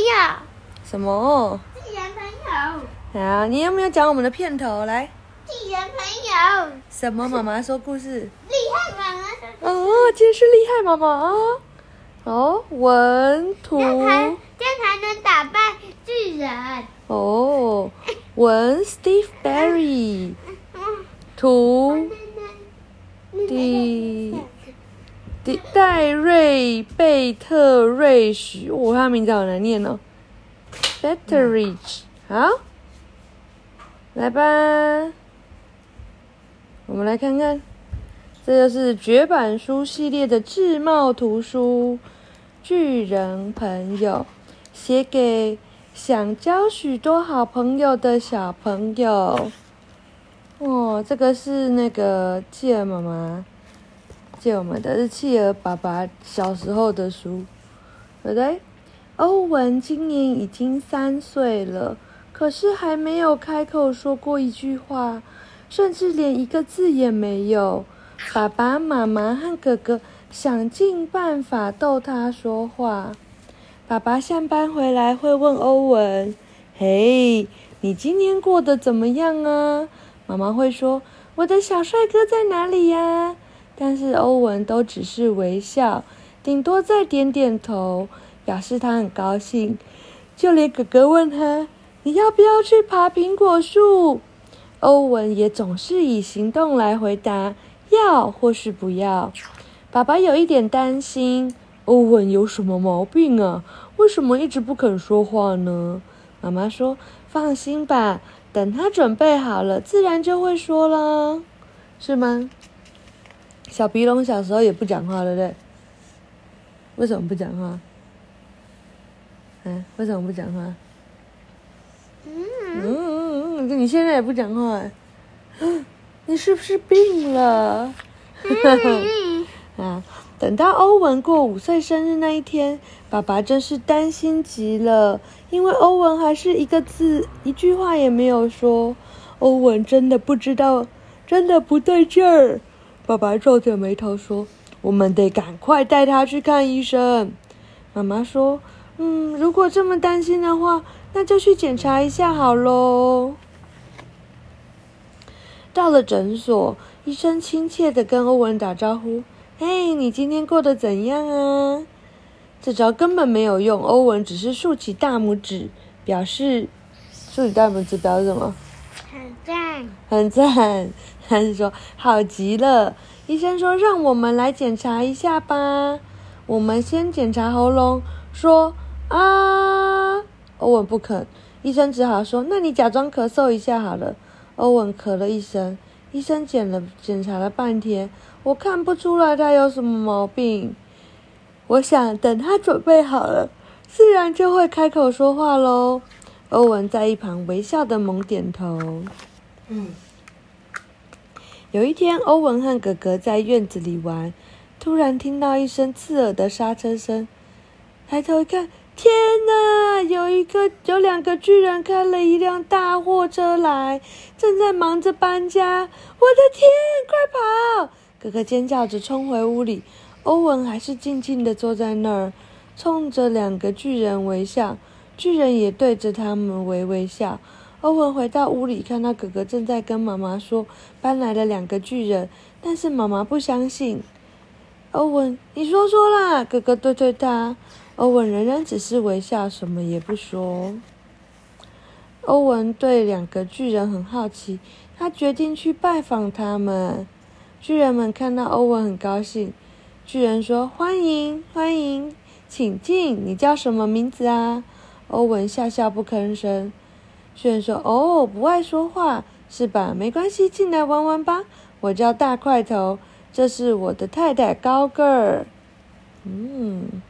友，什么？巨人朋友，好，你有没有讲我们的片头？来，巨人朋友，什么？妈妈说故事。厉害妈妈说，哦，今天是厉害妈妈。哦，文图这样才这样才能打败巨人。哦，文 Steve Barry，图瑞贝特瑞许，哦，他名字好难念哦。Betteridge，好，来吧，我们来看看，这就是绝版书系列的智茂图书《巨人朋友》，写给想交许多好朋友的小朋友。哦，这个是那个契儿妈妈借我们的，是契儿爸爸小时候的书，对不对？欧文今年已经三岁了，可是还没有开口说过一句话，甚至连一个字也没有。爸爸妈妈和哥哥想尽办法逗他说话。爸爸下班回来会问欧文：“嘿，你今天过得怎么样啊？”妈妈会说：“我的小帅哥在哪里呀？”是欧文都只是微笑，顶多再点点头，表示他很高兴。就连哥哥问他：“你要不要去爬苹果树？”欧文也总是以行动来回答：“要或是不要。”爸爸有一点担心，欧文有什么毛病啊？为什么一直不肯说话呢？妈妈说：“放心吧。”等他准备好了，自然就会说了，是吗？小鼻龙小时候也不讲话，对不对？为什么不讲话？嗯，为什么不讲话？嗯嗯嗯，你现在也不讲话，你是不是病了？啊！等到欧文过五岁生日那一天，爸爸真是担心极了，因为欧文还是一个字、一句话也没有说。欧文真的不知道，真的不对劲儿。爸爸皱着眉头说：“我们得赶快带他去看医生。”妈妈说：“嗯，如果这么担心的话，那就去检查一下好喽。”到了诊所，医生亲切的跟欧文打招呼。嘿，你今天过得怎样啊？这招根本没有用，欧文只是竖起大拇指，表示竖起大拇指表示什么？很赞，很赞。他是说好极了。医生说让我们来检查一下吧。我们先检查喉咙，说啊。欧文不肯，医生只好说：那你假装咳嗽一下好了。欧文咳了一声，医生检了检查了半天。我看不出来他有什么毛病，我想等他准备好了，自然就会开口说话喽。欧文在一旁微笑的猛点头。嗯。有一天，欧文和哥哥在院子里玩，突然听到一声刺耳的刹车声，抬头一看，天哪！有一个有两个巨人开了一辆大货车来，正在忙着搬家。我的天，快跑！哥哥尖叫着冲回屋里，欧文还是静静地坐在那儿，冲着两个巨人微笑。巨人也对着他们微微笑。欧文回到屋里，看到哥哥正在跟妈妈说搬来了两个巨人，但是妈妈不相信。欧文，你说说啦！哥哥对对他。欧文仍然只是微笑，什么也不说。欧文对两个巨人很好奇，他决定去拜访他们。巨人们看到欧文很高兴。巨人说：“欢迎，欢迎，请进。你叫什么名字啊？”欧文笑笑不吭声。巨人说：“哦，不爱说话是吧？没关系，进来玩玩吧。我叫大块头，这是我的太太高个儿。”嗯。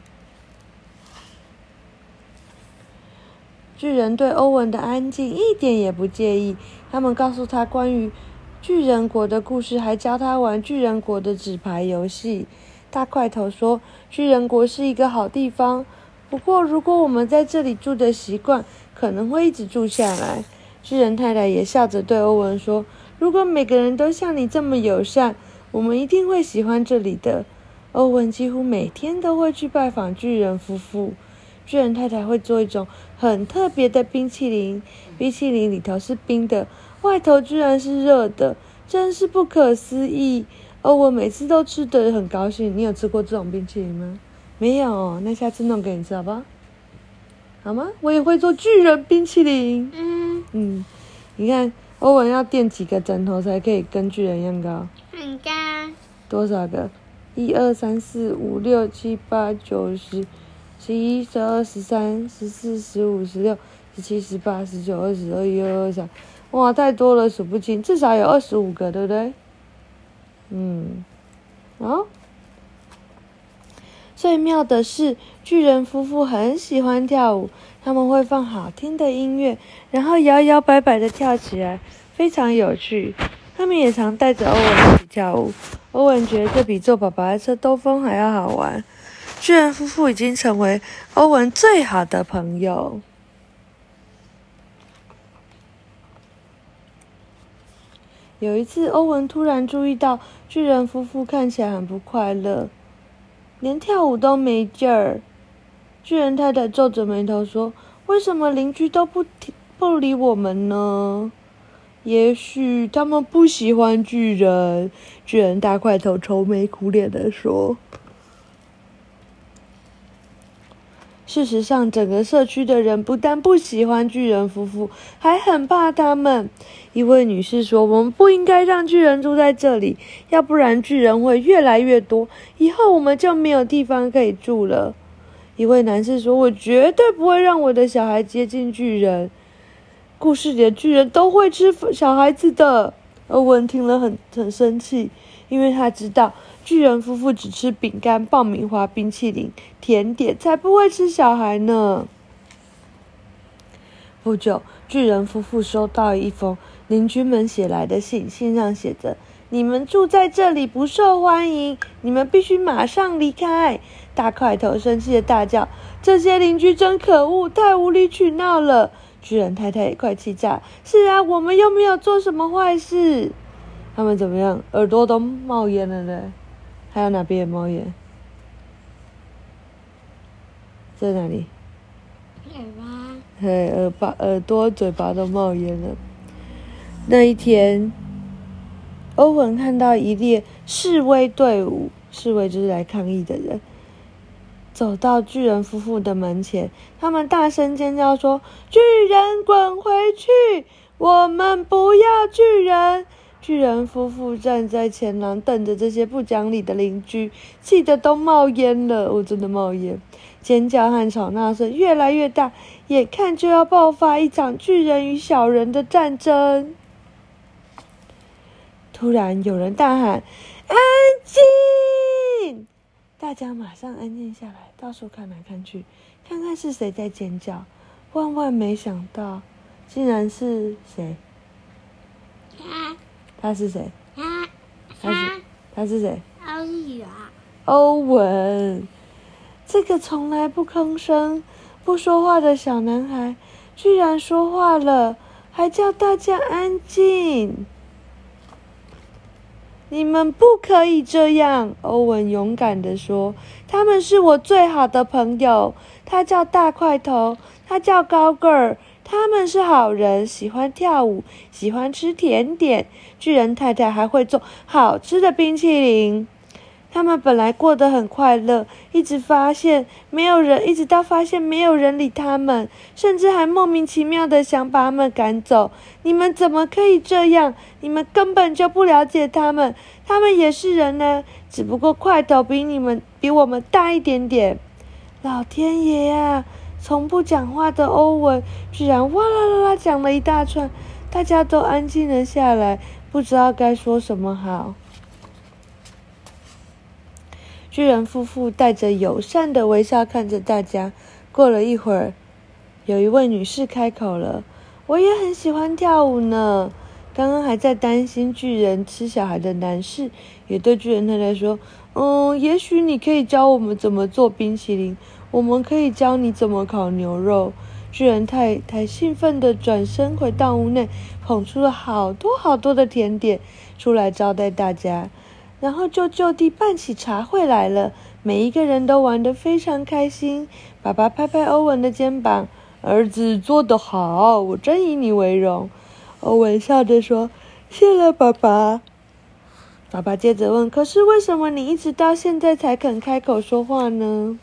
巨人对欧文的安静一点也不介意。他们告诉他关于。巨人国的故事，还教他玩巨人国的纸牌游戏。大块头说：“巨人国是一个好地方，不过如果我们在这里住的习惯，可能会一直住下来。”巨人太太也笑着对欧文说：“如果每个人都像你这么友善，我们一定会喜欢这里的。”欧文几乎每天都会去拜访巨人夫妇。巨人太太会做一种很特别的冰淇淋，冰淇淋里头是冰的，外头居然是热的，真是不可思议。欧文每次都吃得很高兴。你有吃过这种冰淇淋吗？没有，那下次弄给你吃好不好？好吗？我也会做巨人冰淇淋。嗯，嗯，你看欧文要垫几个枕头才可以跟巨人一样高？很高。多少个？一二三四五六七八九十，十一十二十三十四十五十六十七十八十九二十二一二二三，哇，太多了，数不清，至少有二十五个，对不对？嗯，好。最妙的是，巨人夫妇很喜欢跳舞，他们会放好听的音乐，然后摇摇摆摆的跳起来，非常有趣。他们也常带着欧文一起跳舞。欧文觉得这比坐爸爸的车兜风还要好玩。巨人夫妇已经成为欧文最好的朋友。有一次，欧文突然注意到巨人夫妇看起来很不快乐，连跳舞都没劲儿。巨人太太皱着眉头说：“为什么邻居都不听不理我们呢？”也许他们不喜欢巨人。巨人大块头愁眉苦脸的说：“事实上，整个社区的人不但不喜欢巨人夫妇，还很怕他们。”一位女士说：“我们不应该让巨人住在这里，要不然巨人会越来越多，以后我们就没有地方可以住了。”一位男士说：“我绝对不会让我的小孩接近巨人。”故事里的巨人都会吃小孩子的。欧文听了很很生气，因为他知道巨人夫妇只吃饼干、爆米花、冰淇淋、甜点，才不会吃小孩呢。不久，巨人夫妇收到一封邻居们写来的信，信上写着：“你们住在这里不受欢迎，你们必须马上离开。”大块头生气的大叫：“这些邻居真可恶，太无理取闹了！”巨人太太也快气炸。是啊，我们又没有做什么坏事。他们怎么样？耳朵都冒烟了嘞。还有哪边也冒烟？在哪里？耳巴。嘿，耳巴、耳朵、嘴巴都冒烟了。那一天，欧文看到一列示威队伍，示威就是来抗议的人。走到巨人夫妇的门前，他们大声尖叫说：“巨人滚回去！我们不要巨人！”巨人夫妇站在前廊，瞪着这些不讲理的邻居，气得都冒烟了。我真的冒烟！尖叫和吵闹声越来越大，眼看就要爆发一场巨人与小人的战争。突然，有人大喊：“安静！”大家马上安静下来，到处看来看去，看看是谁在尖叫。万万没想到，竟然是谁？他是谁？他他是他是谁？欧宇啊，欧文。这个从来不吭声、不说话的小男孩，居然说话了，还叫大家安静。你们不可以这样，欧文勇敢地说：“他们是我最好的朋友。他叫大块头，他叫高个儿，他们是好人，喜欢跳舞，喜欢吃甜点。巨人太太还会做好吃的冰淇淋。他们本来过得很快乐，一直发现没有人，一直到发现没有人理他们，甚至还莫名其妙的想把他们赶走。你们怎么可以这样？你们根本就不了解他们，他们也是人呢，只不过块头比你们比我们大一点点。老天爷啊！从不讲话的欧文居然哇啦啦啦讲了一大串，大家都安静了下来，不知道该说什么好。巨人夫妇带着友善的微笑看着大家。过了一会儿，有一位女士开口了：“我也很喜欢跳舞呢。”刚刚还在担心巨人吃小孩的男士，也对巨人太太说：“嗯，也许你可以教我们怎么做冰淇淋，我们可以教你怎么烤牛肉。”巨人太太兴奋地转身回到屋内，捧出了好多好多的甜点出来招待大家。然后就就地办起茶会来了，每一个人都玩得非常开心。爸爸拍拍欧文的肩膀：“儿子做得好，我真以你为荣。”欧文笑着说：“谢了，爸爸。”爸爸接着问：“可是为什么你一直到现在才肯开口说话呢？”“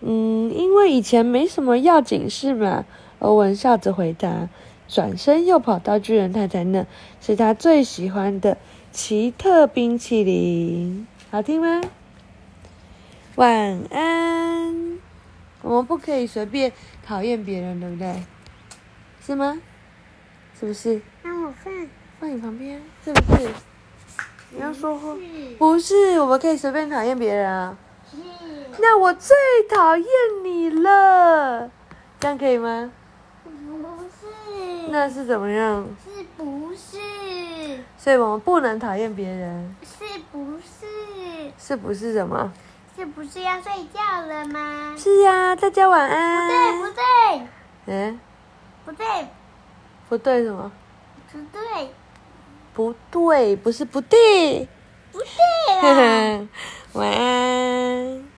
嗯，因为以前没什么要紧事嘛。”欧文笑着回答，转身又跑到巨人太太那，是他最喜欢的奇特冰淇淋，好听吗？晚安。我们不可以随便讨厌别人，对不对？是吗？是不是？让我放。放你旁边，是不是？你要说话。不是，我们可以随便讨厌别人啊。是。那我最讨厌你了，这样可以吗？不是。那是怎么样？是不是？所以我们不能讨厌别人。是不是？是不是什么？是不是要睡觉了吗？是呀，大家晚安。不对，不对。嗯？不对。不对什么？不对。不对，不是不对。不对啊。晚安。